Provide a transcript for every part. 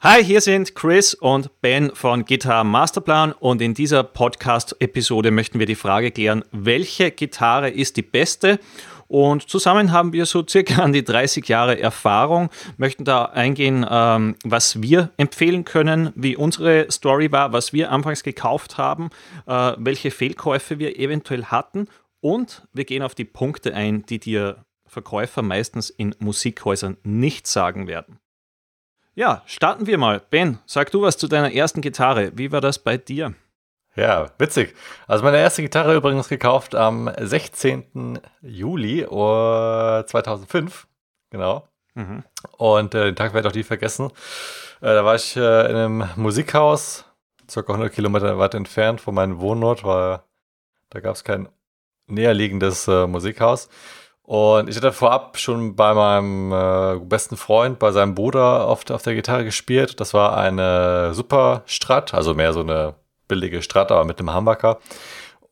Hi, hier sind Chris und Ben von Guitar Masterplan und in dieser Podcast-Episode möchten wir die Frage klären, welche Gitarre ist die beste? Und zusammen haben wir so circa an die 30 Jahre Erfahrung, möchten da eingehen, ähm, was wir empfehlen können, wie unsere Story war, was wir anfangs gekauft haben, äh, welche Fehlkäufe wir eventuell hatten und wir gehen auf die Punkte ein, die dir Verkäufer meistens in Musikhäusern nicht sagen werden. Ja, starten wir mal. Ben, sag du was zu deiner ersten Gitarre. Wie war das bei dir? Ja, witzig. Also meine erste Gitarre übrigens gekauft am 16. Juli 2005. Genau. Mhm. Und äh, den Tag werde ich auch nie vergessen. Äh, da war ich äh, in einem Musikhaus, circa 100 Kilometer weit entfernt von meinem Wohnort, weil da gab es kein näherliegendes äh, Musikhaus. Und ich hatte vorab schon bei meinem äh, besten Freund, bei seinem Bruder auf, auf der Gitarre gespielt. Das war eine Super Strat, also mehr so eine billige Strat, aber mit einem Humbucker.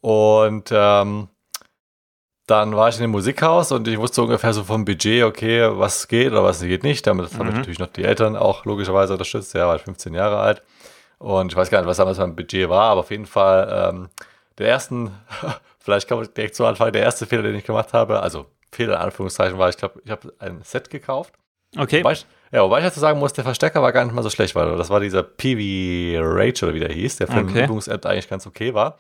Und ähm, dann war ich in dem Musikhaus und ich wusste ungefähr so vom Budget, okay, was geht oder was geht nicht. Damit mhm. haben mich natürlich noch die Eltern auch logischerweise unterstützt. Er war 15 Jahre alt. Und ich weiß gar nicht, was damals mein Budget war, aber auf jeden Fall ähm, der ersten, vielleicht kann man direkt zu Anfang, der erste Fehler, den ich gemacht habe, also Fehler in Anführungszeichen war, ich glaube, ich habe ein Set gekauft. Okay. Wobei ich, ja, wobei ich dazu sagen muss, der Verstecker war gar nicht mal so schlecht, weil das war dieser PV oder wie der hieß, der für okay. Übungs-App eigentlich ganz okay war.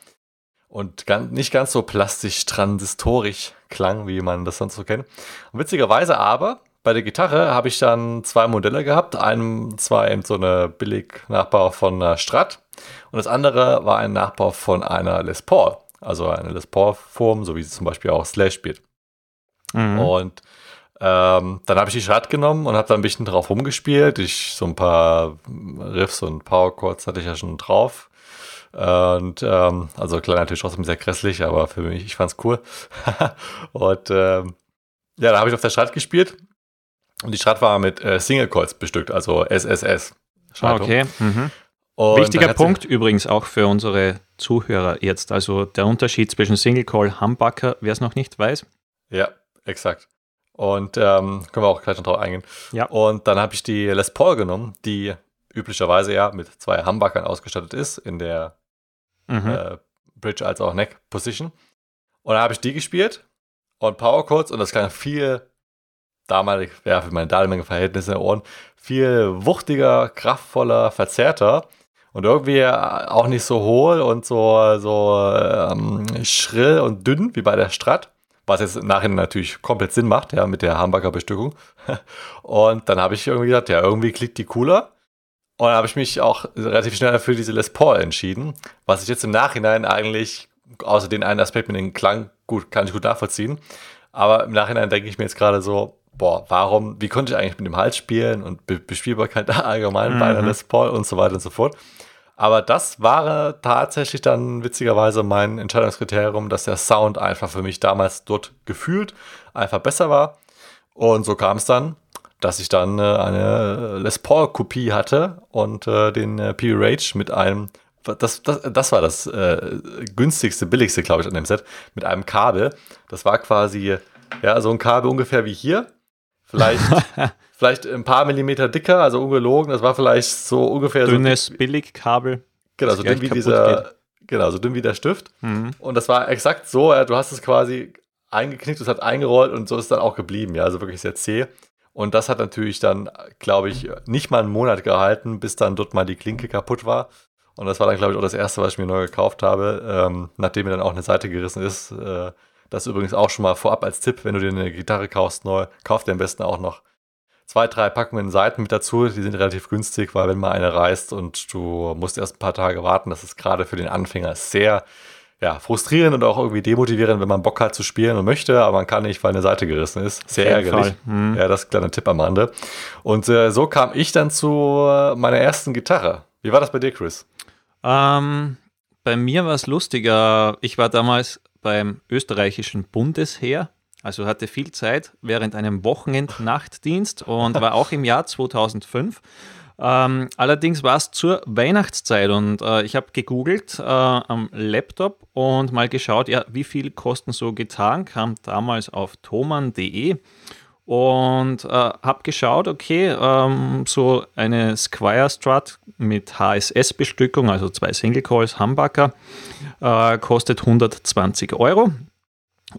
Und ganz, nicht ganz so plastisch transistorisch klang, wie man das sonst so kennt. Und witzigerweise aber, bei der Gitarre habe ich dann zwei Modelle gehabt. Einem zwar eben so eine Billig-Nachbau von einer Strat und das andere war ein Nachbau von einer Les Paul. Also eine Les Paul-Form, so wie sie zum Beispiel auch Slash spielt. Mhm. Und ähm, dann habe ich die Strat genommen und habe da ein bisschen drauf rumgespielt. Ich so ein paar Riffs und Power Chords hatte ich ja schon drauf. Und ähm, also klar natürlich trotzdem sehr grässlich, aber für mich, ich fand's cool. und ähm, ja, da habe ich auf der Strat gespielt. Und die Strat war mit äh, Single Coils bestückt, also SSS. Ah, okay. Mhm. Wichtiger Punkt übrigens auch für unsere Zuhörer jetzt. Also der Unterschied zwischen Single Coil Humbucker, wer es noch nicht weiß. Ja, Exakt. Und ähm, können wir auch gleich noch drauf eingehen. Ja. Und dann habe ich die Les Paul genommen, die üblicherweise ja mit zwei Humbuckern ausgestattet ist, in der mhm. äh, Bridge als auch Neck Position. Und dann habe ich die gespielt und Power Chords und das klang viel damalig, ja, für meine damalige Verhältnisse in Ohren, viel wuchtiger, kraftvoller, verzerrter und irgendwie auch nicht so hohl und so, so ähm, schrill und dünn wie bei der Strat was jetzt im Nachhinein natürlich komplett Sinn macht, ja, mit der Hamburger Bestückung. Und dann habe ich irgendwie gesagt, ja, irgendwie klingt die cooler. Und dann habe ich mich auch relativ schnell für diese Les Paul entschieden, was ich jetzt im Nachhinein eigentlich, außer den einen Aspekt mit dem Klang, gut, kann ich gut nachvollziehen. Aber im Nachhinein denke ich mir jetzt gerade so, boah, warum, wie konnte ich eigentlich mit dem Hals spielen und Be Bespielbarkeit allgemein mhm. bei einer Les Paul und so weiter und so fort. Aber das war tatsächlich dann witzigerweise mein Entscheidungskriterium, dass der Sound einfach für mich damals dort gefühlt einfach besser war. Und so kam es dann, dass ich dann äh, eine Les Paul-Kopie hatte und äh, den äh, P Rage mit einem, das, das, das war das äh, günstigste, billigste, glaube ich, an dem Set, mit einem Kabel. Das war quasi, ja, so ein Kabel ungefähr wie hier. Vielleicht vielleicht ein paar Millimeter dicker, also ungelogen. Das war vielleicht so ungefähr Dünnes so. Billigkabel. Genau, so dünn wie dieser, geht. genau, so dünn wie der Stift. Mhm. Und das war exakt so, ja, du hast es quasi eingeknickt, es hat eingerollt und so ist es dann auch geblieben, ja, also wirklich sehr zäh. Und das hat natürlich dann, glaube ich, nicht mal einen Monat gehalten, bis dann dort mal die Klinke kaputt war. Und das war dann, glaube ich, auch das erste, was ich mir neu gekauft habe, ähm, nachdem mir dann auch eine Seite gerissen ist. Äh, das übrigens auch schon mal vorab als Tipp, wenn du dir eine Gitarre kaufst neu, kauf dir am besten auch noch zwei, drei Packungen Seiten mit dazu. Die sind relativ günstig, weil wenn mal eine reißt und du musst erst ein paar Tage warten, das ist gerade für den Anfänger sehr ja, frustrierend und auch irgendwie demotivierend, wenn man Bock hat zu spielen und möchte, aber man kann nicht, weil eine Seite gerissen ist. Sehr ärgerlich. Mhm. Ja, das ist ein kleiner Tipp am Rande. Und äh, so kam ich dann zu meiner ersten Gitarre. Wie war das bei dir, Chris? Ähm, bei mir war es lustiger. Ich war damals beim österreichischen Bundesheer also hatte viel Zeit während einem Wochenend-Nachtdienst und war auch im Jahr 2005. Ähm, allerdings war es zur Weihnachtszeit und äh, ich habe gegoogelt äh, am Laptop und mal geschaut, ja, wie viel kosten so Gitarren, kam damals auf thoman.de und äh, habe geschaut, okay, ähm, so eine Squire Strut mit HSS-Bestückung, also zwei Single Coils Humbucker, äh, kostet 120 Euro.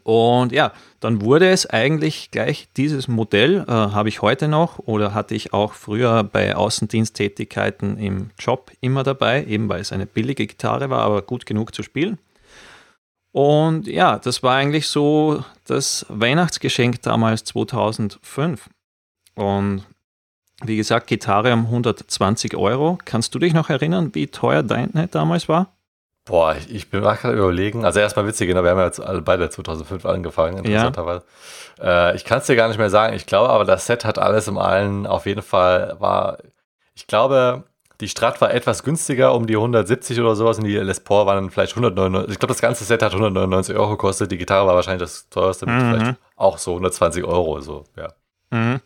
Und ja, dann wurde es eigentlich gleich dieses Modell, äh, habe ich heute noch oder hatte ich auch früher bei Außendiensttätigkeiten im Job immer dabei, eben weil es eine billige Gitarre war, aber gut genug zu spielen. Und ja, das war eigentlich so das Weihnachtsgeschenk damals 2005. Und wie gesagt, Gitarre um 120 Euro. Kannst du dich noch erinnern, wie teuer deine damals war? Boah, ich bin gerade überlegen. Also erstmal witzig, genau, wir haben ja jetzt alle beide 2005 angefangen, interessanterweise. Ja. Äh, ich kann es dir gar nicht mehr sagen. Ich glaube aber, das Set hat alles im Allen auf jeden Fall war, ich glaube, die Strat war etwas günstiger, um die 170 oder sowas, und die Les Paul waren dann vielleicht 199. Ich glaube, das ganze Set hat 199 Euro gekostet. Die Gitarre war wahrscheinlich das teuerste, mit mhm. vielleicht auch so 120 Euro. So, ja. Mhm.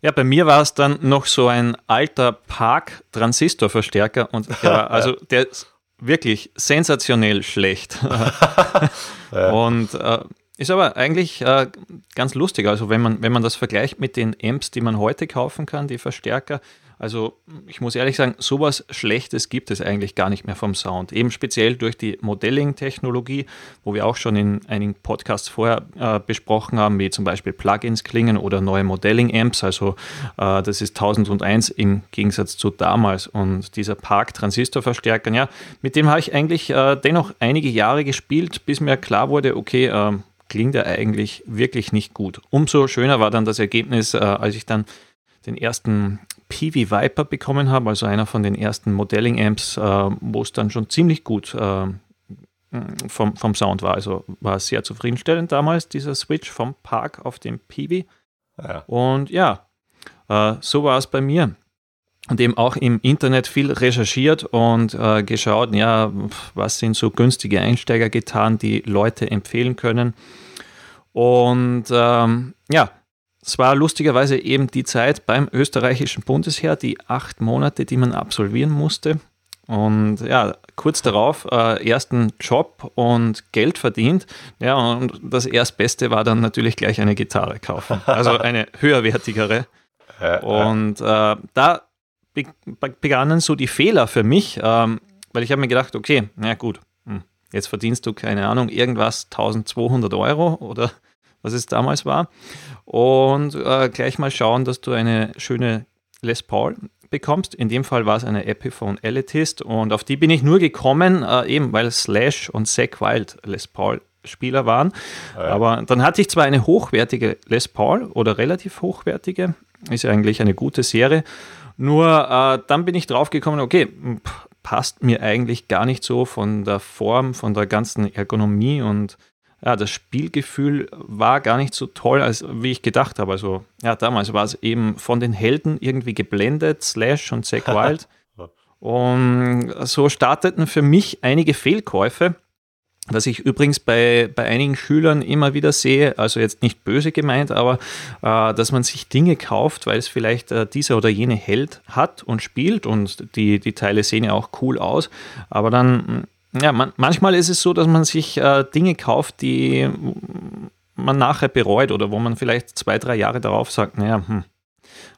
Ja, bei mir war es dann noch so ein alter Park-Transistorverstärker und der war, also der ist wirklich sensationell schlecht. Und äh, ist aber eigentlich äh, ganz lustig. Also wenn man, wenn man das vergleicht mit den Amps, die man heute kaufen kann, die Verstärker, also ich muss ehrlich sagen, sowas Schlechtes gibt es eigentlich gar nicht mehr vom Sound. Eben speziell durch die Modelling-Technologie, wo wir auch schon in einigen Podcasts vorher äh, besprochen haben, wie zum Beispiel Plugins klingen oder neue Modelling-Amps. Also äh, das ist 1001 im Gegensatz zu damals. Und dieser Park-Transistor-Verstärker, ja, mit dem habe ich eigentlich äh, dennoch einige Jahre gespielt, bis mir klar wurde, okay, ähm, klingt er eigentlich wirklich nicht gut. Umso schöner war dann das Ergebnis, äh, als ich dann den ersten PV Viper bekommen habe, also einer von den ersten Modelling-Amps, äh, wo es dann schon ziemlich gut äh, vom, vom Sound war. Also war sehr zufriedenstellend damals, dieser Switch vom Park auf den PV. Ja. Und ja, äh, so war es bei mir. Und eben auch im Internet viel recherchiert und äh, geschaut, ja, was sind so günstige Einsteiger getan, die Leute empfehlen können. Und ähm, ja, es war lustigerweise eben die Zeit beim österreichischen Bundesheer, die acht Monate, die man absolvieren musste. Und ja, kurz darauf äh, ersten Job und Geld verdient. Ja, und das Erstbeste war dann natürlich gleich eine Gitarre kaufen. Also eine höherwertigere. Und äh, da begannen so die Fehler für mich, ähm, weil ich habe mir gedacht, okay, na gut, hm, jetzt verdienst du, keine Ahnung, irgendwas 1200 Euro oder was es damals war. Und äh, gleich mal schauen, dass du eine schöne Les Paul bekommst. In dem Fall war es eine Epiphone Elitist und auf die bin ich nur gekommen, äh, eben weil Slash und Zack Wild Les Paul Spieler waren. Ja. Aber dann hatte ich zwar eine hochwertige Les Paul oder relativ hochwertige, ist ja eigentlich eine gute Serie, nur äh, dann bin ich drauf gekommen, okay, passt mir eigentlich gar nicht so von der Form, von der ganzen Ergonomie und ja, das Spielgefühl war gar nicht so toll, als wie ich gedacht habe. Also, ja, damals war es eben von den Helden irgendwie geblendet, Slash und Zack Wild. und so starteten für mich einige Fehlkäufe, was ich übrigens bei, bei einigen Schülern immer wieder sehe, also jetzt nicht böse gemeint, aber äh, dass man sich Dinge kauft, weil es vielleicht äh, dieser oder jene Held hat und spielt und die, die Teile sehen ja auch cool aus, aber dann ja, man, manchmal ist es so, dass man sich äh, Dinge kauft, die man nachher bereut oder wo man vielleicht zwei, drei Jahre darauf sagt, naja, hm,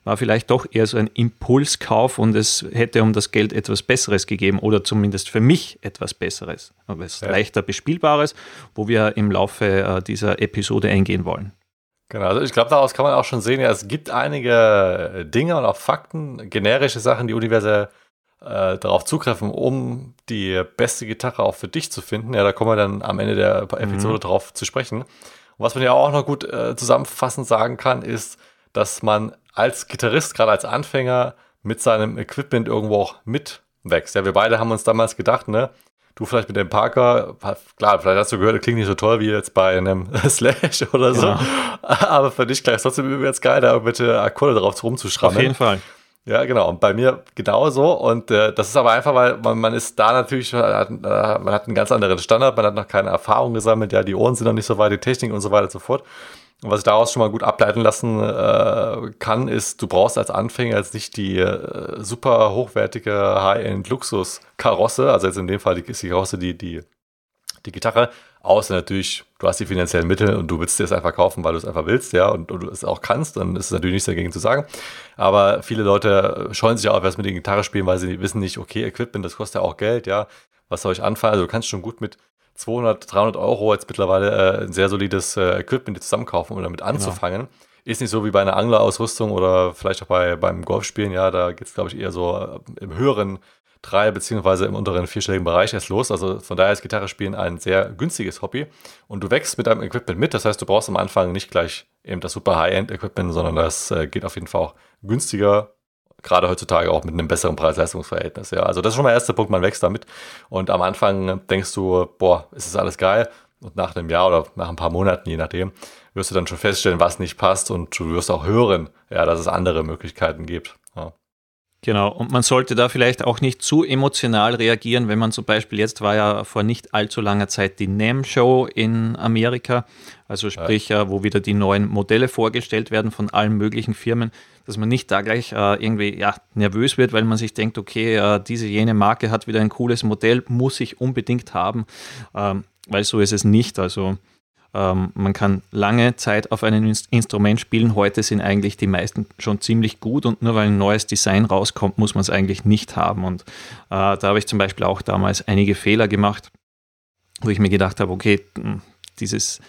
war vielleicht doch eher so ein Impulskauf und es hätte um das Geld etwas Besseres gegeben oder zumindest für mich etwas Besseres, etwas ja. leichter Bespielbares, wo wir im Laufe äh, dieser Episode eingehen wollen. Genau, also ich glaube, daraus kann man auch schon sehen, ja, es gibt einige Dinge und auch Fakten, generische Sachen, die universell äh, darauf zugreifen, um die beste Gitarre auch für dich zu finden. Ja, da kommen wir dann am Ende der Episode mhm. drauf zu sprechen. Und was man ja auch noch gut äh, zusammenfassend sagen kann, ist, dass man als Gitarrist, gerade als Anfänger, mit seinem Equipment irgendwo auch mitwächst. Ja, wir beide haben uns damals gedacht, ne, du vielleicht mit dem Parker, klar, vielleicht hast du gehört, das klingt nicht so toll wie jetzt bei einem Slash oder so, genau. aber für dich gleich trotzdem übrigens geil, da irgendwelche Akkorde drauf rumzuschrauben. Auf jeden Fall. Ja, genau. Und bei mir genauso. Und äh, das ist aber einfach, weil man, man ist da natürlich, man hat, äh, man hat einen ganz anderen Standard, man hat noch keine Erfahrung gesammelt, ja, die Ohren sind noch nicht so weit, die Technik und so weiter und so fort. Und was ich daraus schon mal gut ableiten lassen äh, kann, ist, du brauchst als Anfänger jetzt nicht die äh, super hochwertige High-End-Luxus-Karosse, also jetzt in dem Fall die, die Karosse, die, die die Gitarre, außer natürlich, du hast die finanziellen Mittel und du willst dir es einfach kaufen, weil du es einfach willst, ja, und, und, du es auch kannst, dann ist es natürlich nichts dagegen zu sagen. Aber viele Leute scheuen sich auch erst mit der Gitarre spielen, weil sie wissen nicht, okay, Equipment, das kostet ja auch Geld, ja, was soll ich anfangen? Also du kannst schon gut mit 200, 300 Euro jetzt mittlerweile äh, ein sehr solides äh, Equipment zusammenkaufen, um damit anzufangen. Genau. Ist nicht so wie bei einer Anglerausrüstung oder vielleicht auch bei, beim Golfspielen, ja, da geht es, glaube ich, eher so äh, im höheren drei beziehungsweise im unteren vierstelligen Bereich erst los. Also von daher ist Gitarre spielen ein sehr günstiges Hobby und du wächst mit deinem Equipment mit. Das heißt, du brauchst am Anfang nicht gleich eben das super High-End-Equipment, sondern das äh, geht auf jeden Fall auch günstiger. Gerade heutzutage auch mit einem besseren Preis-Leistungs-Verhältnis. Ja, also das ist schon mal der erste Punkt, man wächst damit. Und am Anfang denkst du, boah, ist das alles geil? Und nach einem Jahr oder nach ein paar Monaten, je nachdem, wirst du dann schon feststellen, was nicht passt und du wirst auch hören, ja, dass es andere Möglichkeiten gibt. Ja. Genau, und man sollte da vielleicht auch nicht zu emotional reagieren, wenn man zum Beispiel, jetzt war ja vor nicht allzu langer Zeit die NAM-Show in Amerika, also sprich, ja. wo wieder die neuen Modelle vorgestellt werden von allen möglichen Firmen, dass man nicht da gleich äh, irgendwie ja, nervös wird, weil man sich denkt, okay, äh, diese jene Marke hat wieder ein cooles Modell, muss ich unbedingt haben, ähm, weil so ist es nicht. Also ähm, man kann lange Zeit auf einem Instrument spielen. Heute sind eigentlich die meisten schon ziemlich gut und nur weil ein neues Design rauskommt, muss man es eigentlich nicht haben. Und äh, da habe ich zum Beispiel auch damals einige Fehler gemacht, wo ich mir gedacht habe, okay, hm, dieses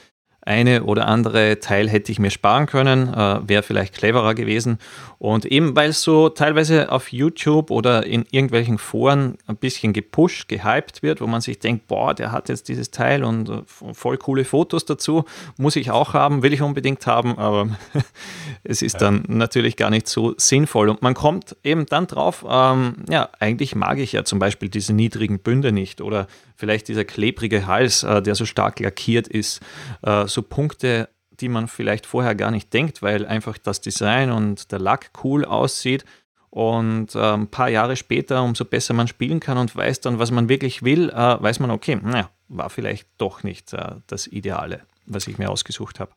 eine oder andere Teil hätte ich mir sparen können, äh, wäre vielleicht cleverer gewesen. Und eben weil es so teilweise auf YouTube oder in irgendwelchen Foren ein bisschen gepusht, gehypt wird, wo man sich denkt, boah, der hat jetzt dieses Teil und äh, voll coole Fotos dazu, muss ich auch haben, will ich unbedingt haben, aber es ist dann natürlich gar nicht so sinnvoll. Und man kommt eben dann drauf, ähm, ja, eigentlich mag ich ja zum Beispiel diese niedrigen Bünde nicht oder vielleicht dieser klebrige Hals, äh, der so stark lackiert ist, äh, so Punkte, die man vielleicht vorher gar nicht denkt, weil einfach das Design und der Lack cool aussieht. Und äh, ein paar Jahre später, umso besser man spielen kann und weiß dann, was man wirklich will, äh, weiß man, okay, naja, war vielleicht doch nicht äh, das Ideale, was ich mir ausgesucht habe.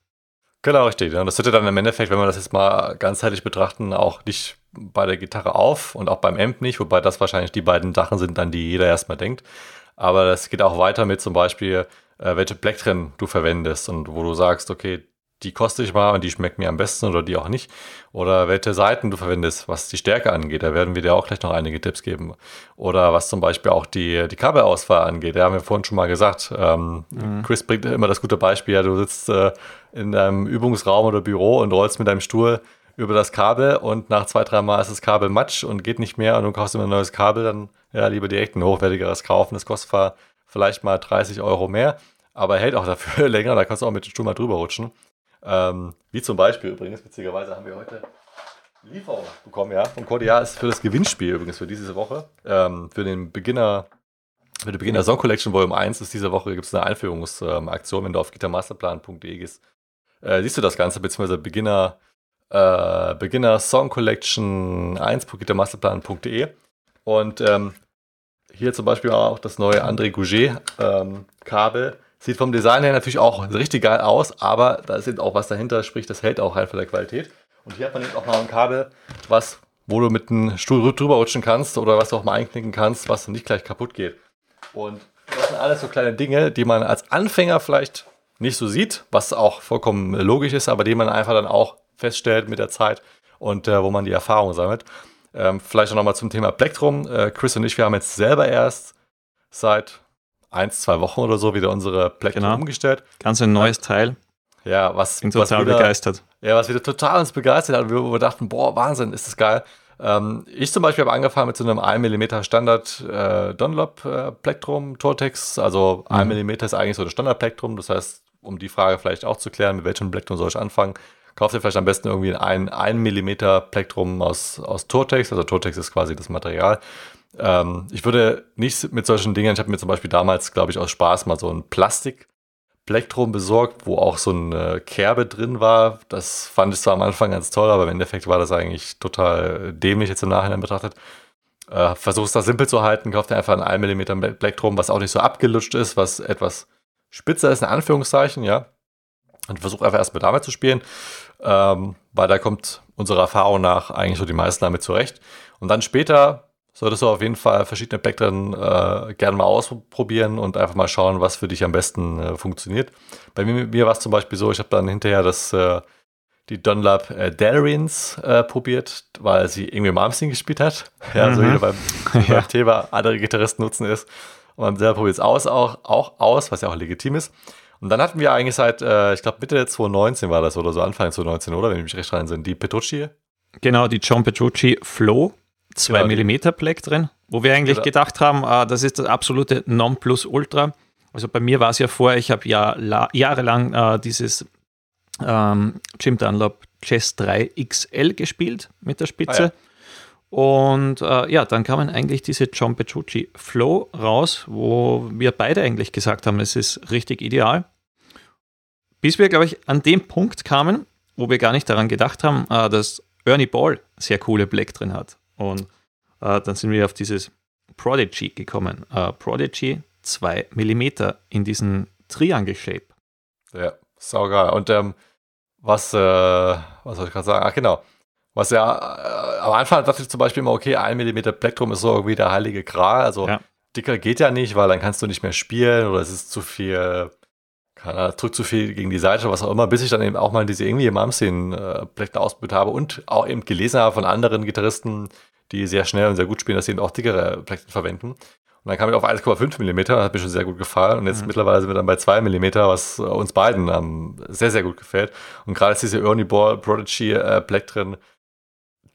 Genau, richtig. Und das hört dann im Endeffekt, wenn wir das jetzt mal ganzheitlich betrachten, auch nicht bei der Gitarre auf und auch beim Amp nicht, wobei das wahrscheinlich die beiden Sachen sind, an die jeder erstmal denkt. Aber das geht auch weiter mit zum Beispiel, äh, welche Plektren du verwendest und wo du sagst, okay, die koste ich mal und die schmeckt mir am besten oder die auch nicht. Oder welche Seiten du verwendest, was die Stärke angeht. Da werden wir dir auch gleich noch einige Tipps geben. Oder was zum Beispiel auch die, die Kabelauswahl angeht. Da haben wir vorhin schon mal gesagt. Ähm, mhm. Chris bringt immer das gute Beispiel. Ja, du sitzt äh, in deinem Übungsraum oder Büro und rollst mit deinem Stuhl über das Kabel und nach zwei, drei Mal ist das Kabel matsch und geht nicht mehr und du kaufst immer ein neues Kabel, dann ja, lieber direkt ein hochwertigeres kaufen. Das kostet vielleicht mal 30 Euro mehr, aber hält auch dafür länger. Da kannst du auch mit dem Stuhl mal drüber rutschen. Ähm, wie zum Beispiel übrigens, witzigerweise haben wir heute Lieferung bekommen, ja, von Cordia ist für das Gewinnspiel übrigens für diese Woche. Ähm, für den Beginner, für die Beginner Song Collection Volume 1 ist diese Woche gibt es eine Einführungsaktion, wenn du auf gitarmasterplan.de gehst. Äh, siehst du das Ganze, beziehungsweise Beginner, äh, Beginner Song Collection 1.gitarmasterplan.de und ähm, hier zum Beispiel auch das neue André Gouget ähm. Sieht vom Design her natürlich auch richtig geil aus, aber da ist eben auch was dahinter, sprich, das hält auch halt von der Qualität. Und hier hat man eben auch noch ein Kabel, was, wo du mit einem Stuhl drüber rutschen kannst oder was du auch mal einknicken kannst, was nicht gleich kaputt geht. Und das sind alles so kleine Dinge, die man als Anfänger vielleicht nicht so sieht, was auch vollkommen logisch ist, aber die man einfach dann auch feststellt mit der Zeit und äh, wo man die Erfahrung sammelt. Ähm, vielleicht auch nochmal zum Thema Plektrum. Äh, Chris und ich, wir haben jetzt selber erst seit eins, zwei Wochen oder so wieder unsere Plektrum genau. umgestellt. Ganz ein neues Teil. Ja, was, Bin total wieder, begeistert. Ja, was wieder total uns begeistert hat, wo wir dachten, boah, Wahnsinn, ist das geil. Ähm, ich zum Beispiel habe angefangen mit so einem 1 mm Standard äh, Dunlop äh, Plektrum Tortex. Also mhm. 1 mm ist eigentlich so das Standard Plektrum. Das heißt, um die Frage vielleicht auch zu klären, mit welchem Plektrum soll ich anfangen, kauft ihr vielleicht am besten irgendwie ein 1 mm Plektrum aus, aus Tortex. Also Tortex ist quasi das Material. Ähm, ich würde nicht mit solchen Dingen, ich habe mir zum Beispiel damals, glaube ich, aus Spaß mal so ein Plastik Plektrum besorgt, wo auch so eine Kerbe drin war. Das fand ich zwar am Anfang ganz toll, aber im Endeffekt war das eigentlich total dämlich jetzt im Nachhinein betrachtet. Äh, Versuch's das simpel zu halten, kauft einfach ein 1 mm Plektrum, was auch nicht so abgelutscht ist, was etwas spitzer ist, in Anführungszeichen, ja. Und versuch einfach erstmal damit zu spielen, ähm, weil da kommt unserer Erfahrung nach eigentlich so die meisten damit zurecht. Und dann später solltest du auf jeden Fall verschiedene Plektren äh, gerne mal ausprobieren und einfach mal schauen, was für dich am besten äh, funktioniert. Bei mir, mir war es zum Beispiel so, ich habe dann hinterher das, äh, die Dunlap äh, Darins äh, probiert, weil sie irgendwie Malmsteen gespielt hat. Ja, mhm. so wie beim, ja. beim Thema andere Gitarristen nutzen ist. Und man selber probiert es aus, auch, auch aus, was ja auch legitim ist. Und dann hatten wir eigentlich seit, äh, ich glaube Mitte 2019 war das oder so, Anfang 2019, oder? Wenn ich mich recht rein sind, die Petrucci. Genau, die John Petrucci Flow 2 genau, mm Black drin, wo wir eigentlich genau. gedacht haben, ah, das ist das absolute Nonplusultra. Also bei mir war es ja vorher, ich habe ja jahrelang äh, dieses ähm, Jim Dunlop Chess 3 XL gespielt mit der Spitze. Ah, ja. Und äh, ja, dann kamen eigentlich diese John Petrucci Flow raus, wo wir beide eigentlich gesagt haben, es ist richtig ideal. Bis wir, glaube ich, an dem Punkt kamen, wo wir gar nicht daran gedacht haben, äh, dass Ernie Ball sehr coole Black drin hat. Und äh, dann sind wir auf dieses Prodigy gekommen. Äh, Prodigy 2 mm in diesem Triangle Shape. Ja, saugeil. Und ähm, was, äh, was soll ich gerade sagen? Ach, genau. Was ja, äh, am Anfang dachte ich zum Beispiel immer, okay, 1 mm Plektrum ist so irgendwie der heilige Gral. Also ja. dicker geht ja nicht, weil dann kannst du nicht mehr spielen oder es ist zu viel, keine drückt zu viel gegen die Seite, was auch immer, bis ich dann eben auch mal diese irgendwie im Amseen äh, Plektor ausprobiert habe und auch eben gelesen habe von anderen Gitarristen, die sehr schnell und sehr gut spielen, dass sie eben auch dickere Plektren verwenden. Und dann kam ich auf 1,5 mm, das hat mir schon sehr gut gefallen. Und jetzt mhm. mittlerweile sind wir dann bei 2 mm, was uns beiden ähm, sehr, sehr gut gefällt. Und gerade ist diese Ernie Ball Prodigy äh, Plektren,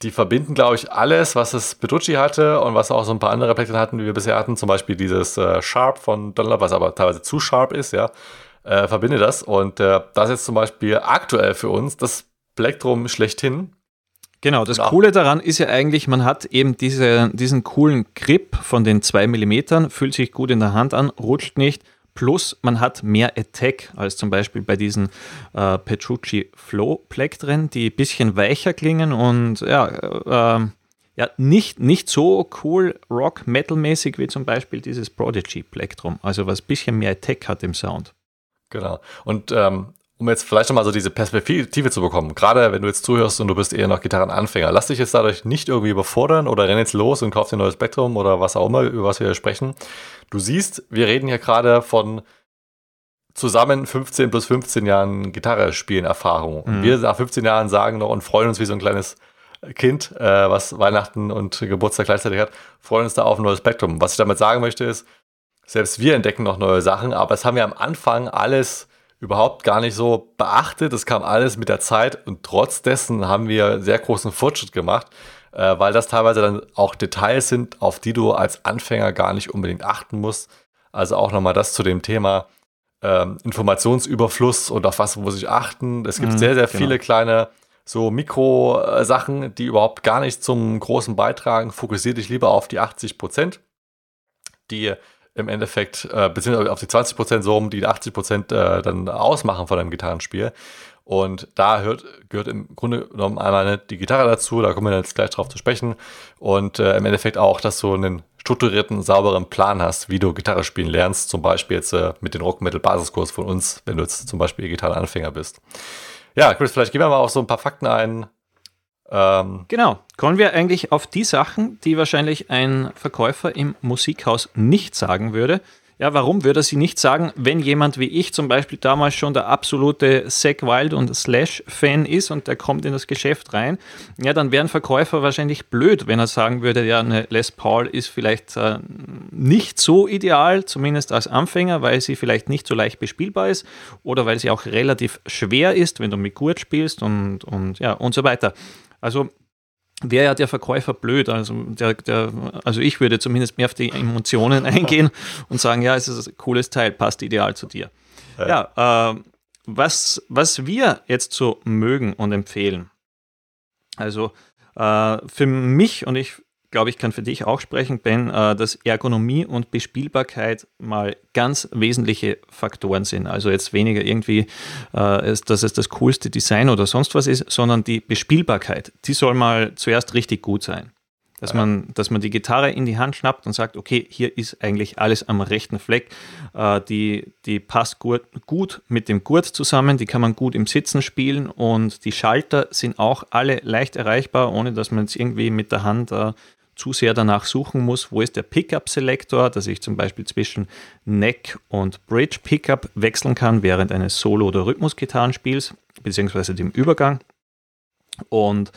die verbinden, glaube ich, alles, was das Petrucci hatte und was auch so ein paar andere Plektren hatten, wie wir bisher hatten. Zum Beispiel dieses äh, Sharp von Dunlop, was aber teilweise zu sharp ist, ja. Äh, verbinde das. Und äh, das ist jetzt zum Beispiel aktuell für uns das Plektrum schlechthin. Genau, das genau. Coole daran ist ja eigentlich, man hat eben diese, diesen coolen Grip von den 2 mm, fühlt sich gut in der Hand an, rutscht nicht, plus man hat mehr Attack als zum Beispiel bei diesen äh, Petrucci Flow Plektren, die ein bisschen weicher klingen und ja, äh, ja nicht, nicht so cool Rock-Metal-mäßig wie zum Beispiel dieses Prodigy Plektrum, also was ein bisschen mehr Attack hat im Sound. Genau. Und ähm, um jetzt vielleicht nochmal so diese Perspektive zu bekommen, gerade wenn du jetzt zuhörst und du bist eher noch Gitarrenanfänger, lass dich jetzt dadurch nicht irgendwie überfordern oder renn jetzt los und kauf dir ein neues Spektrum oder was auch immer, über was wir hier sprechen. Du siehst, wir reden hier gerade von zusammen 15 plus 15 Jahren Gitarre spielen Erfahrung. Und mhm. wir nach 15 Jahren sagen noch und freuen uns wie so ein kleines Kind, äh, was Weihnachten und Geburtstag gleichzeitig hat, freuen uns da auf ein neues Spektrum. Was ich damit sagen möchte ist, selbst wir entdecken noch neue Sachen, aber es haben wir am Anfang alles überhaupt gar nicht so beachtet. Das kam alles mit der Zeit und trotz dessen haben wir sehr großen Fortschritt gemacht, äh, weil das teilweise dann auch Details sind, auf die du als Anfänger gar nicht unbedingt achten musst. Also auch nochmal das zu dem Thema ähm, Informationsüberfluss und auf was muss ich achten. Es gibt mhm, sehr, sehr genau. viele kleine so Mikro-Sachen, die überhaupt gar nicht zum großen beitragen. Fokussiere dich lieber auf die 80 Prozent, die im Endeffekt, äh, beziehungsweise auf die 20 Prozent so rum, die 80 Prozent äh, dann ausmachen von einem Gitarrenspiel. Und da hört, gehört im Grunde genommen einmal die Gitarre dazu, da kommen wir jetzt gleich drauf zu sprechen. Und äh, im Endeffekt auch, dass du einen strukturierten, sauberen Plan hast, wie du Gitarre spielen lernst, zum Beispiel jetzt äh, mit dem Rock Metal Basiskurs von uns, wenn du jetzt zum Beispiel Gitarrenanfänger bist. Ja, Chris, vielleicht gehen wir mal auf so ein paar Fakten ein, ähm, genau. Kommen wir eigentlich auf die Sachen, die wahrscheinlich ein Verkäufer im Musikhaus nicht sagen würde. Ja, warum würde er sie nicht sagen, wenn jemand wie ich zum Beispiel damals schon der absolute Zack Wild und Slash-Fan ist und der kommt in das Geschäft rein? Ja, dann wäre ein Verkäufer wahrscheinlich blöd, wenn er sagen würde, ja, eine Les Paul ist vielleicht äh, nicht so ideal, zumindest als Anfänger, weil sie vielleicht nicht so leicht bespielbar ist oder weil sie auch relativ schwer ist, wenn du mit Gurt spielst und, und, ja, und so weiter. Also wäre ja der Verkäufer blöd. Also, der, der, also ich würde zumindest mehr auf die Emotionen eingehen und sagen, ja, es ist ein cooles Teil, passt ideal zu dir. Ja, ja äh, was, was wir jetzt so mögen und empfehlen. Also äh, für mich und ich glaube ich, kann für dich auch sprechen, Ben, äh, dass Ergonomie und Bespielbarkeit mal ganz wesentliche Faktoren sind. Also jetzt weniger irgendwie, äh, dass es das coolste Design oder sonst was ist, sondern die Bespielbarkeit, die soll mal zuerst richtig gut sein. Dass man, dass man die Gitarre in die Hand schnappt und sagt, okay, hier ist eigentlich alles am rechten Fleck. Äh, die, die passt gut, gut mit dem Gurt zusammen, die kann man gut im Sitzen spielen und die Schalter sind auch alle leicht erreichbar, ohne dass man jetzt irgendwie mit der Hand zu sehr danach suchen muss, wo ist der Pickup-Selektor, dass ich zum Beispiel zwischen Neck und Bridge Pickup wechseln kann während eines Solo- oder Rhythmusgitarrenspiels, beziehungsweise dem Übergang. Und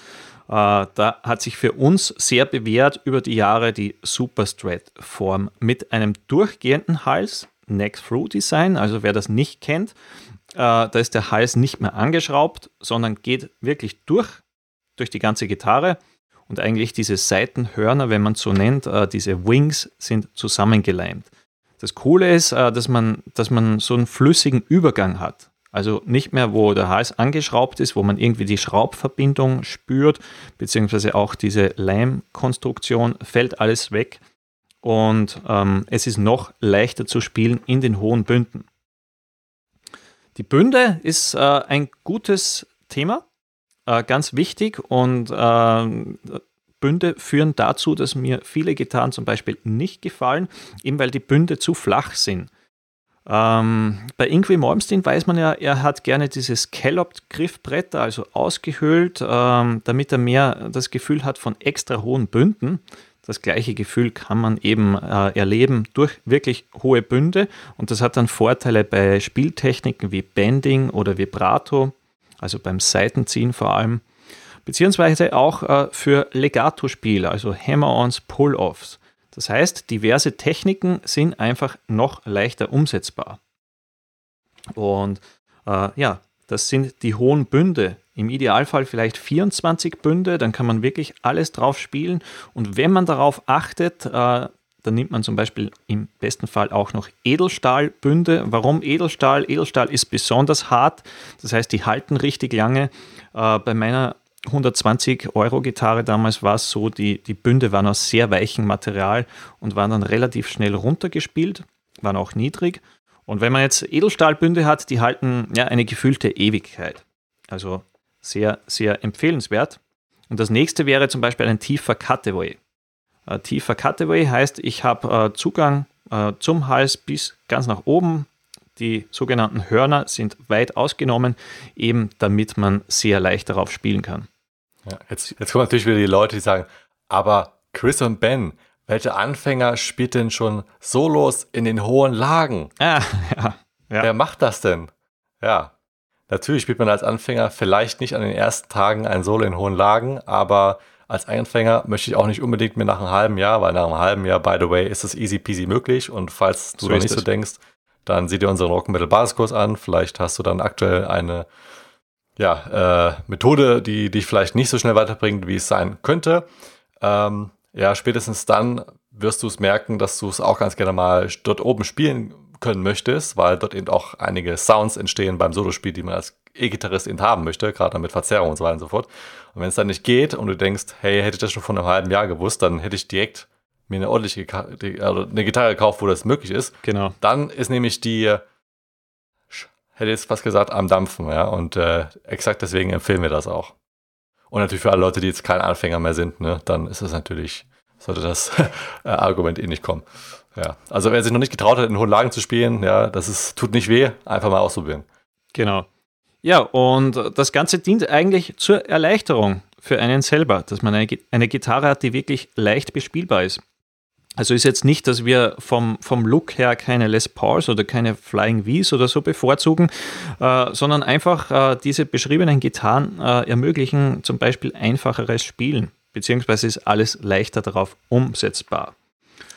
äh, da hat sich für uns sehr bewährt über die Jahre die Superstrat-Form mit einem durchgehenden Hals, Neck-Through-Design. Also wer das nicht kennt, äh, da ist der Hals nicht mehr angeschraubt, sondern geht wirklich durch, durch die ganze Gitarre. Und eigentlich diese Seitenhörner, wenn man es so nennt, äh, diese Wings sind zusammengeleimt. Das Coole ist, äh, dass, man, dass man so einen flüssigen Übergang hat. Also nicht mehr, wo der Hals angeschraubt ist, wo man irgendwie die Schraubverbindung spürt, beziehungsweise auch diese Leimkonstruktion fällt alles weg. Und ähm, es ist noch leichter zu spielen in den hohen Bünden. Die Bünde ist äh, ein gutes Thema, äh, ganz wichtig und äh, Bünde führen dazu, dass mir viele Gitarren zum Beispiel nicht gefallen, eben weil die Bünde zu flach sind. Ähm, bei Ingrid Malmsteen weiß man ja, er hat gerne dieses Scalloped-Griffbrett, also ausgehöhlt, ähm, damit er mehr das Gefühl hat von extra hohen Bünden. Das gleiche Gefühl kann man eben äh, erleben durch wirklich hohe Bünde und das hat dann Vorteile bei Spieltechniken wie Bending oder Vibrato, also beim Seitenziehen vor allem, beziehungsweise auch äh, für Legato-Spiel, also Hammer-ons, Pull-offs. Das heißt, diverse Techniken sind einfach noch leichter umsetzbar. Und äh, ja, das sind die hohen Bünde. Im Idealfall vielleicht 24 Bünde, dann kann man wirklich alles drauf spielen. Und wenn man darauf achtet, äh, dann nimmt man zum Beispiel im besten Fall auch noch Edelstahlbünde. Warum Edelstahl? Edelstahl ist besonders hart, das heißt, die halten richtig lange. Äh, bei meiner 120 Euro Gitarre damals war es so, die, die Bünde waren aus sehr weichem Material und waren dann relativ schnell runtergespielt, waren auch niedrig. Und wenn man jetzt Edelstahlbünde hat, die halten ja eine gefühlte Ewigkeit. Also sehr, sehr empfehlenswert. Und das nächste wäre zum Beispiel ein tiefer Cutaway. Ein tiefer Cutaway heißt, ich habe äh, Zugang äh, zum Hals bis ganz nach oben, die sogenannten Hörner sind weit ausgenommen, eben damit man sehr leicht darauf spielen kann. Ja, jetzt, jetzt kommen natürlich wieder die Leute, die sagen, aber Chris und Ben, welche Anfänger spielt denn schon Solos in den hohen Lagen? Ah, ja, ja. Wer macht das denn? Ja, natürlich spielt man als Anfänger vielleicht nicht an den ersten Tagen ein Solo in hohen Lagen, aber als Anfänger möchte ich auch nicht unbedingt mehr nach einem halben Jahr, weil nach einem halben Jahr, by the way, ist es easy peasy möglich. Und falls du noch nicht so denkst, dann sieh dir unseren Rock Metal Basiskurs an. Vielleicht hast du dann aktuell eine ja, äh, Methode, die dich vielleicht nicht so schnell weiterbringt, wie es sein könnte. Ähm, ja, spätestens dann wirst du es merken, dass du es auch ganz gerne mal dort oben spielen können möchtest, weil dort eben auch einige Sounds entstehen beim Solospiel, die man als E-Gitarrist eben haben möchte, gerade mit Verzerrung und so weiter und so fort. Und wenn es dann nicht geht und du denkst, hey, hätte ich das schon vor einem halben Jahr gewusst, dann hätte ich direkt mir eine ordentliche also eine Gitarre gekauft, wo das möglich ist. Genau. Dann ist nämlich die, hätte jetzt fast gesagt, am Dampfen, ja. Und äh, exakt deswegen empfehlen wir das auch. Und natürlich für alle Leute, die jetzt kein Anfänger mehr sind, ne, dann ist es natürlich, sollte das äh, Argument eh nicht kommen. Ja. Also wer sich noch nicht getraut hat, in hohen Lagen zu spielen, ja, das ist, tut nicht weh, einfach mal ausprobieren. Genau. Ja, und das Ganze dient eigentlich zur Erleichterung für einen selber, dass man eine, eine Gitarre hat, die wirklich leicht bespielbar ist. Also ist jetzt nicht, dass wir vom, vom Look her keine Les Pauls oder keine Flying Vs oder so bevorzugen, äh, sondern einfach äh, diese beschriebenen Gitarren äh, ermöglichen zum Beispiel einfacheres Spielen, beziehungsweise ist alles leichter darauf umsetzbar.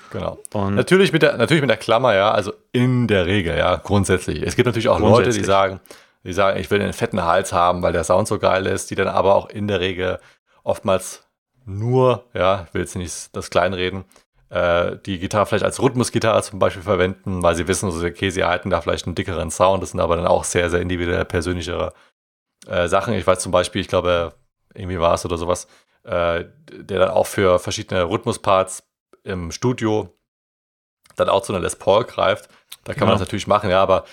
Genau. Und natürlich, mit der, natürlich mit der Klammer, ja, also in der Regel, ja, grundsätzlich. Es gibt natürlich auch Leute, die sagen, die sagen, ich will einen fetten Hals haben, weil der Sound so geil ist, die dann aber auch in der Regel oftmals nur, ja, ich will jetzt nicht das kleinreden, äh, die Gitarre vielleicht als Rhythmusgitarre zum Beispiel verwenden, weil sie wissen, also, okay, sie erhalten da vielleicht einen dickeren Sound. Das sind aber dann auch sehr, sehr individuell persönlichere äh, Sachen. Ich weiß zum Beispiel, ich glaube, irgendwie war es oder sowas, äh, der dann auch für verschiedene Rhythmusparts im Studio dann auch zu einer Les Paul greift. Da kann ja. man das natürlich machen, ja, aber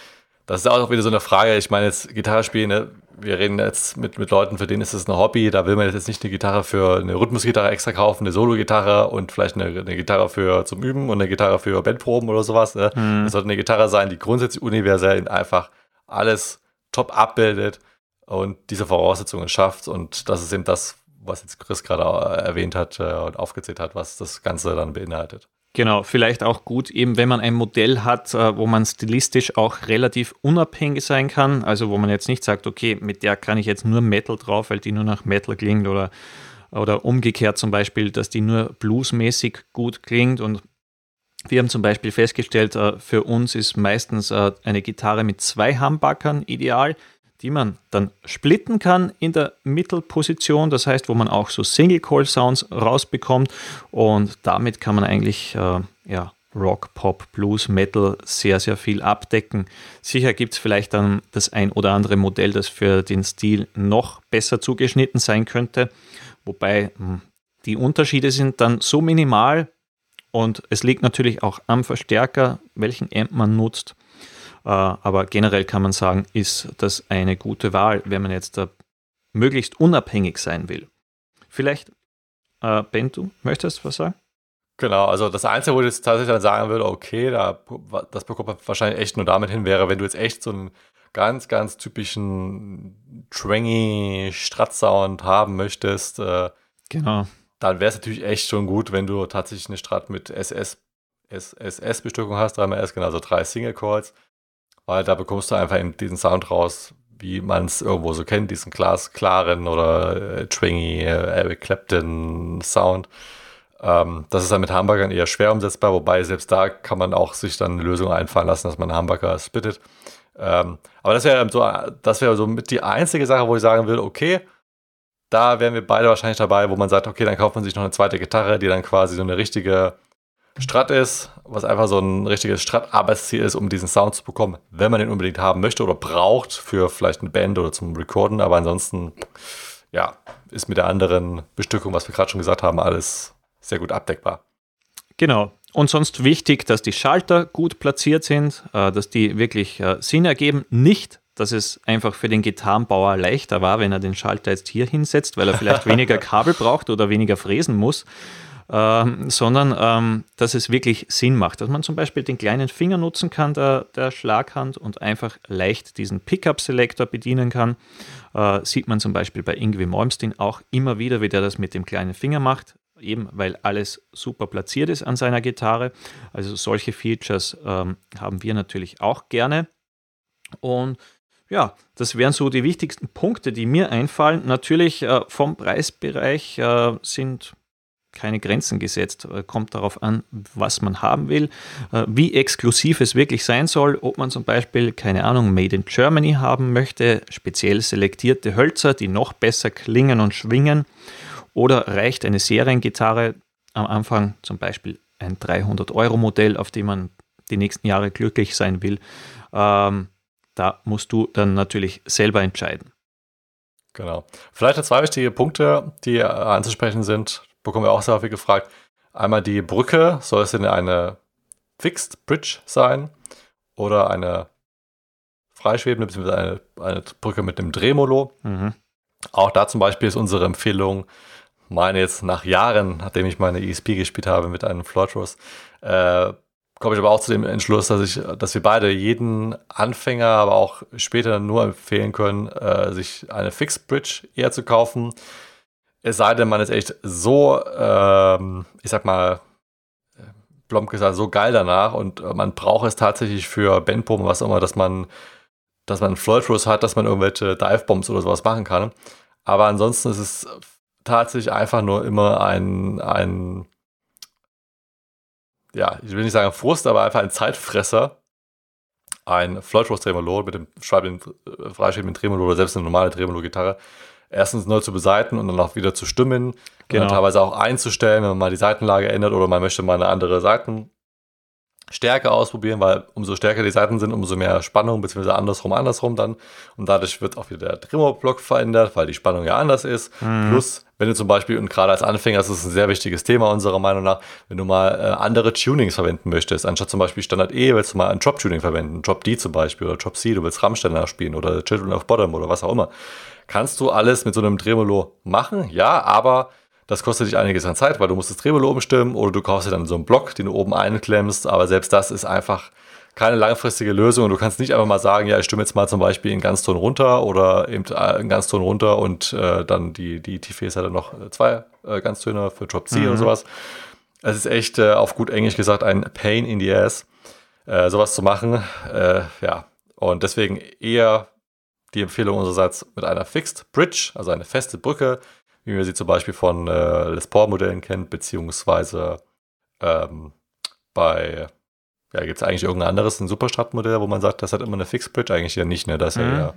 das ist auch wieder so eine Frage. Ich meine, jetzt Gitarre spielen, ne? wir reden jetzt mit, mit Leuten, für denen ist es ein Hobby. Da will man jetzt nicht eine Gitarre für eine Rhythmusgitarre extra kaufen, eine Solo-Gitarre und vielleicht eine, eine, Gitarre für zum Üben und eine Gitarre für Bandproben oder sowas. Ne? Mhm. Das sollte eine Gitarre sein, die grundsätzlich universell einfach alles top abbildet und diese Voraussetzungen schafft. Und das ist eben das, was jetzt Chris gerade erwähnt hat äh, und aufgezählt hat, was das Ganze dann beinhaltet. Genau, vielleicht auch gut, eben wenn man ein Modell hat, äh, wo man stilistisch auch relativ unabhängig sein kann. Also wo man jetzt nicht sagt, okay, mit der kann ich jetzt nur Metal drauf, weil die nur nach Metal klingt oder, oder umgekehrt zum Beispiel, dass die nur bluesmäßig gut klingt. Und wir haben zum Beispiel festgestellt, äh, für uns ist meistens äh, eine Gitarre mit zwei Humbuckern ideal die man dann splitten kann in der Mittelposition, das heißt, wo man auch so Single-Call-Sounds rausbekommt und damit kann man eigentlich äh, ja, Rock, Pop, Blues, Metal sehr, sehr viel abdecken. Sicher gibt es vielleicht dann das ein oder andere Modell, das für den Stil noch besser zugeschnitten sein könnte, wobei hm, die Unterschiede sind dann so minimal und es liegt natürlich auch am Verstärker, welchen Amp man nutzt. Äh, aber generell kann man sagen, ist das eine gute Wahl, wenn man jetzt möglichst unabhängig sein will. Vielleicht, äh, Ben, du möchtest was sagen? Genau, also das Einzige, wo ich jetzt tatsächlich dann sagen würde, okay, da, das bekommt man wahrscheinlich echt nur damit hin, wäre, wenn du jetzt echt so einen ganz, ganz typischen Trangy Strat-Sound haben möchtest. Äh, genau. Dann wäre es natürlich echt schon gut, wenn du tatsächlich eine Strat mit SS, SS-Bestückung hast, dreimal S, genau, also drei Single Calls weil da bekommst du einfach eben diesen Sound raus, wie man es irgendwo so kennt, diesen glasklaren oder äh, twingy äh, Eric Clapton Sound. Ähm, das ist dann mit Hamburgern eher schwer umsetzbar, wobei selbst da kann man auch sich dann eine Lösung einfallen lassen, dass man Hamburger splittet. Ähm, aber das wäre so, das wäre so mit die einzige Sache, wo ich sagen will, okay, da wären wir beide wahrscheinlich dabei, wo man sagt, okay, dann kauft man sich noch eine zweite Gitarre, die dann quasi so eine richtige Strat ist, was einfach so ein richtiges Strat-Arbeitsziel ist, um diesen Sound zu bekommen, wenn man den unbedingt haben möchte oder braucht für vielleicht eine Band oder zum Recorden. Aber ansonsten, ja, ist mit der anderen Bestückung, was wir gerade schon gesagt haben, alles sehr gut abdeckbar. Genau. Und sonst wichtig, dass die Schalter gut platziert sind, äh, dass die wirklich äh, Sinn ergeben. Nicht, dass es einfach für den Gitarrenbauer leichter war, wenn er den Schalter jetzt hier hinsetzt, weil er vielleicht weniger Kabel braucht oder weniger fräsen muss ähm, sondern ähm, dass es wirklich Sinn macht, dass man zum Beispiel den kleinen Finger nutzen kann, der, der Schlaghand, und einfach leicht diesen Pickup-Selector bedienen kann. Äh, sieht man zum Beispiel bei Ingwie Malmsteen auch immer wieder, wie der das mit dem kleinen Finger macht, eben weil alles super platziert ist an seiner Gitarre. Also solche Features ähm, haben wir natürlich auch gerne. Und ja, das wären so die wichtigsten Punkte, die mir einfallen. Natürlich äh, vom Preisbereich äh, sind keine Grenzen gesetzt. Äh, kommt darauf an, was man haben will, äh, wie exklusiv es wirklich sein soll, ob man zum Beispiel, keine Ahnung, Made in Germany haben möchte, speziell selektierte Hölzer, die noch besser klingen und schwingen, oder reicht eine Seriengitarre am Anfang zum Beispiel ein 300-Euro-Modell, auf dem man die nächsten Jahre glücklich sein will. Ähm, da musst du dann natürlich selber entscheiden. Genau. Vielleicht zwei wichtige Punkte, die anzusprechen sind bekommen wir auch sehr häufig gefragt. Einmal die Brücke, soll es denn eine Fixed Bridge sein oder eine freischwebende, beziehungsweise eine, eine Brücke mit einem Drehmolo. Mhm. Auch da zum Beispiel ist unsere Empfehlung, meine jetzt nach Jahren, nachdem ich meine ESP gespielt habe mit einem Floortros, äh, komme ich aber auch zu dem Entschluss, dass ich, dass wir beide jeden Anfänger, aber auch später nur empfehlen können, äh, sich eine Fixed Bridge eher zu kaufen, es sei denn, man ist echt so, ähm, ich sag mal, plump gesagt, so geil danach und man braucht es tatsächlich für Bandpumpen, was auch immer, dass man, dass man Floyd hat, dass man irgendwelche Divebombs oder sowas machen kann. Aber ansonsten ist es tatsächlich einfach nur immer ein, ein, ja, ich will nicht sagen Frust, aber einfach ein Zeitfresser. Ein Floyd Tremolo mit dem freischiebenden Tremolo oder selbst eine normale Tremolo-Gitarre erstens neu zu beseiten und dann auch wieder zu stimmen. Genau. Teilweise auch einzustellen, wenn man mal die Seitenlage ändert oder man möchte mal eine andere Seitenstärke ausprobieren, weil umso stärker die Seiten sind, umso mehr Spannung, beziehungsweise andersrum, andersrum dann. Und dadurch wird auch wieder der Tremor-Block verändert, weil die Spannung ja anders ist. Mhm. Plus, wenn du zum Beispiel, und gerade als Anfänger, das ist ein sehr wichtiges Thema unserer Meinung nach, wenn du mal äh, andere Tunings verwenden möchtest, anstatt zum Beispiel Standard E, willst du mal ein Drop-Tuning verwenden, Drop D zum Beispiel oder Drop C, du willst Rammständer spielen oder Children of Bottom oder was auch immer kannst du alles mit so einem Tremolo machen, ja, aber das kostet dich einiges an Zeit, weil du musst das Tremolo umstimmen oder du kaufst dir dann so einen Block, den du oben einklemmst, aber selbst das ist einfach keine langfristige Lösung. Du kannst nicht einfach mal sagen, ja, ich stimme jetzt mal zum Beispiel in Ganzton runter oder eben äh, in Ganzton runter und äh, dann die, die Tiefes-Seite noch zwei äh, Ganztöne für Drop C mhm. oder sowas. Es ist echt äh, auf gut Englisch gesagt ein Pain in the Ass, äh, sowas zu machen. Äh, ja, und deswegen eher die Empfehlung unsererseits mit einer Fixed Bridge, also eine feste Brücke, wie man sie zum Beispiel von äh, Les Paul-Modellen kennt, beziehungsweise ähm, bei, ja, gibt es eigentlich irgendein anderes, ein Superstrat-Modell, wo man sagt, das hat immer eine Fixed Bridge? Eigentlich ja nicht, ne? Das ist mhm. ja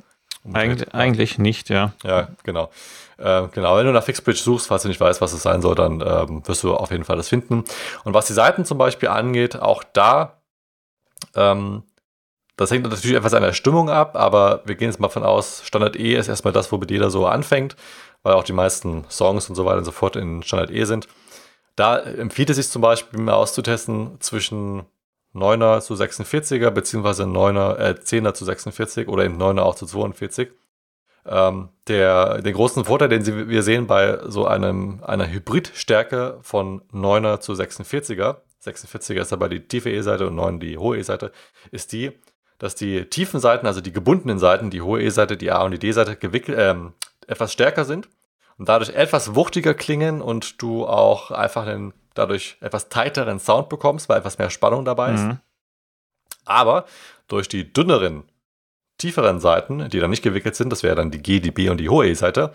Eig eigentlich nicht, ja. Ja, genau. Äh, genau, wenn du nach Fixed Bridge suchst, falls du nicht weißt, was es sein soll, dann ähm, wirst du auf jeden Fall das finden. Und was die Seiten zum Beispiel angeht, auch da, ähm, das hängt natürlich etwas an der Stimmung ab, aber wir gehen jetzt mal von aus, Standard E ist erstmal das, womit jeder so anfängt weil auch die meisten Songs und so weiter und so fort in Standard E sind. Da empfiehlt es sich zum Beispiel mal auszutesten zwischen 9er zu 46er, beziehungsweise 9er, äh, 10er zu 46 oder eben 9er auch zu 42. Ähm, der, den großen Vorteil, den Sie, wir sehen bei so einem, einer Hybridstärke von 9er zu 46er, 46er ist dabei die tiefe E-Seite und 9 die hohe E-Seite, ist die, dass die tiefen Seiten, also die gebundenen Seiten, die hohe E-Seite, die A und die D-Seite ähm, etwas stärker sind und dadurch etwas wuchtiger klingen und du auch einfach einen dadurch etwas tighteren Sound bekommst, weil etwas mehr Spannung dabei ist. Mhm. Aber durch die dünneren, tieferen Seiten, die dann nicht gewickelt sind, das wäre dann die G, die B und die hohe E-Seite,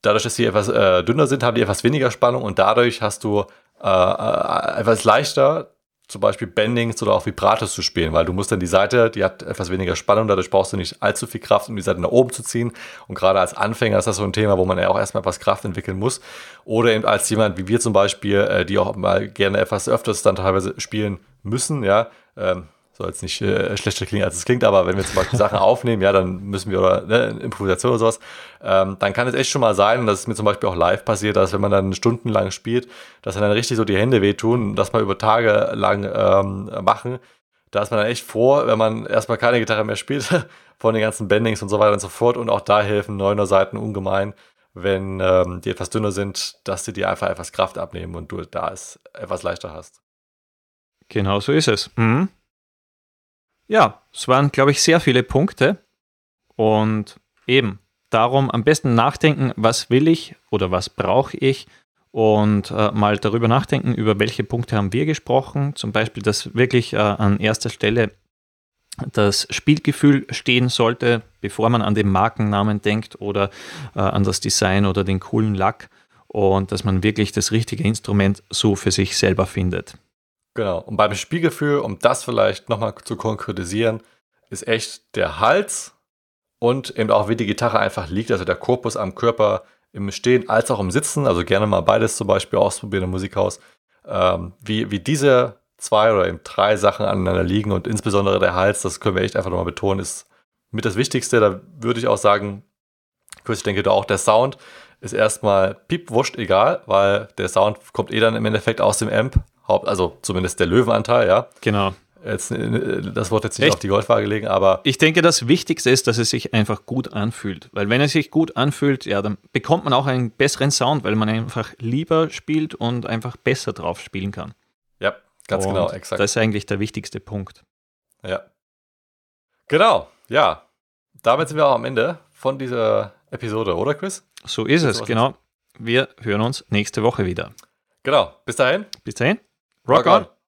dadurch, dass sie etwas äh, dünner sind, haben die etwas weniger Spannung und dadurch hast du äh, äh, etwas leichter zum Beispiel Bendings oder auch Vibratos zu spielen, weil du musst dann die Seite, die hat etwas weniger Spannung, dadurch brauchst du nicht allzu viel Kraft, um die Seite nach oben zu ziehen. Und gerade als Anfänger ist das so ein Thema, wo man ja auch erstmal etwas Kraft entwickeln muss. Oder eben als jemand wie wir zum Beispiel, äh, die auch mal gerne etwas öfters dann teilweise spielen müssen, ja, ähm, soll jetzt nicht äh, schlechter klingen, als es klingt, aber wenn wir zum Beispiel Sachen aufnehmen, ja, dann müssen wir, oder ne, Improvisation oder sowas, ähm, dann kann es echt schon mal sein, und das ist mir zum Beispiel auch live passiert, dass wenn man dann stundenlang spielt, dass dann richtig so die Hände wehtun, das mal über Tage lang ähm, machen. Da ist man dann echt froh, wenn man erstmal keine Gitarre mehr spielt, von den ganzen Bendings und so weiter und so fort. Und auch da helfen neuner Seiten ungemein, wenn ähm, die etwas dünner sind, dass sie dir einfach etwas Kraft abnehmen und du da es etwas leichter hast. Genau so ist es. Mhm. Ja, es waren, glaube ich, sehr viele Punkte. Und eben, darum am besten nachdenken, was will ich oder was brauche ich und äh, mal darüber nachdenken, über welche Punkte haben wir gesprochen. Zum Beispiel, dass wirklich äh, an erster Stelle das Spielgefühl stehen sollte, bevor man an den Markennamen denkt oder äh, an das Design oder den coolen Lack und dass man wirklich das richtige Instrument so für sich selber findet. Genau. Und beim Spielgefühl, um das vielleicht nochmal zu konkretisieren, ist echt der Hals und eben auch wie die Gitarre einfach liegt, also der Korpus am Körper im Stehen als auch im Sitzen, also gerne mal beides zum Beispiel ausprobieren im Musikhaus, ähm, wie, wie diese zwei oder eben drei Sachen aneinander liegen und insbesondere der Hals, das können wir echt einfach nochmal betonen, ist mit das Wichtigste. Da würde ich auch sagen, ich denke da auch, der Sound ist erstmal piepwurscht egal, weil der Sound kommt eh dann im Endeffekt aus dem Amp Haupt, also zumindest der Löwenanteil, ja. Genau. Jetzt, äh, das Wort jetzt nicht Echt? auf die Goldwaage legen, aber. Ich denke, das Wichtigste ist, dass es sich einfach gut anfühlt. Weil wenn es sich gut anfühlt, ja, dann bekommt man auch einen besseren Sound, weil man einfach lieber spielt und einfach besser drauf spielen kann. Ja, ganz und genau, exakt. Das ist eigentlich der wichtigste Punkt. Ja. Genau, ja. Damit sind wir auch am Ende von dieser Episode, oder Chris? So ist es, genau. Wir hören uns nächste Woche wieder. Genau. Bis dahin. Bis dahin. Rock, Rock on. on.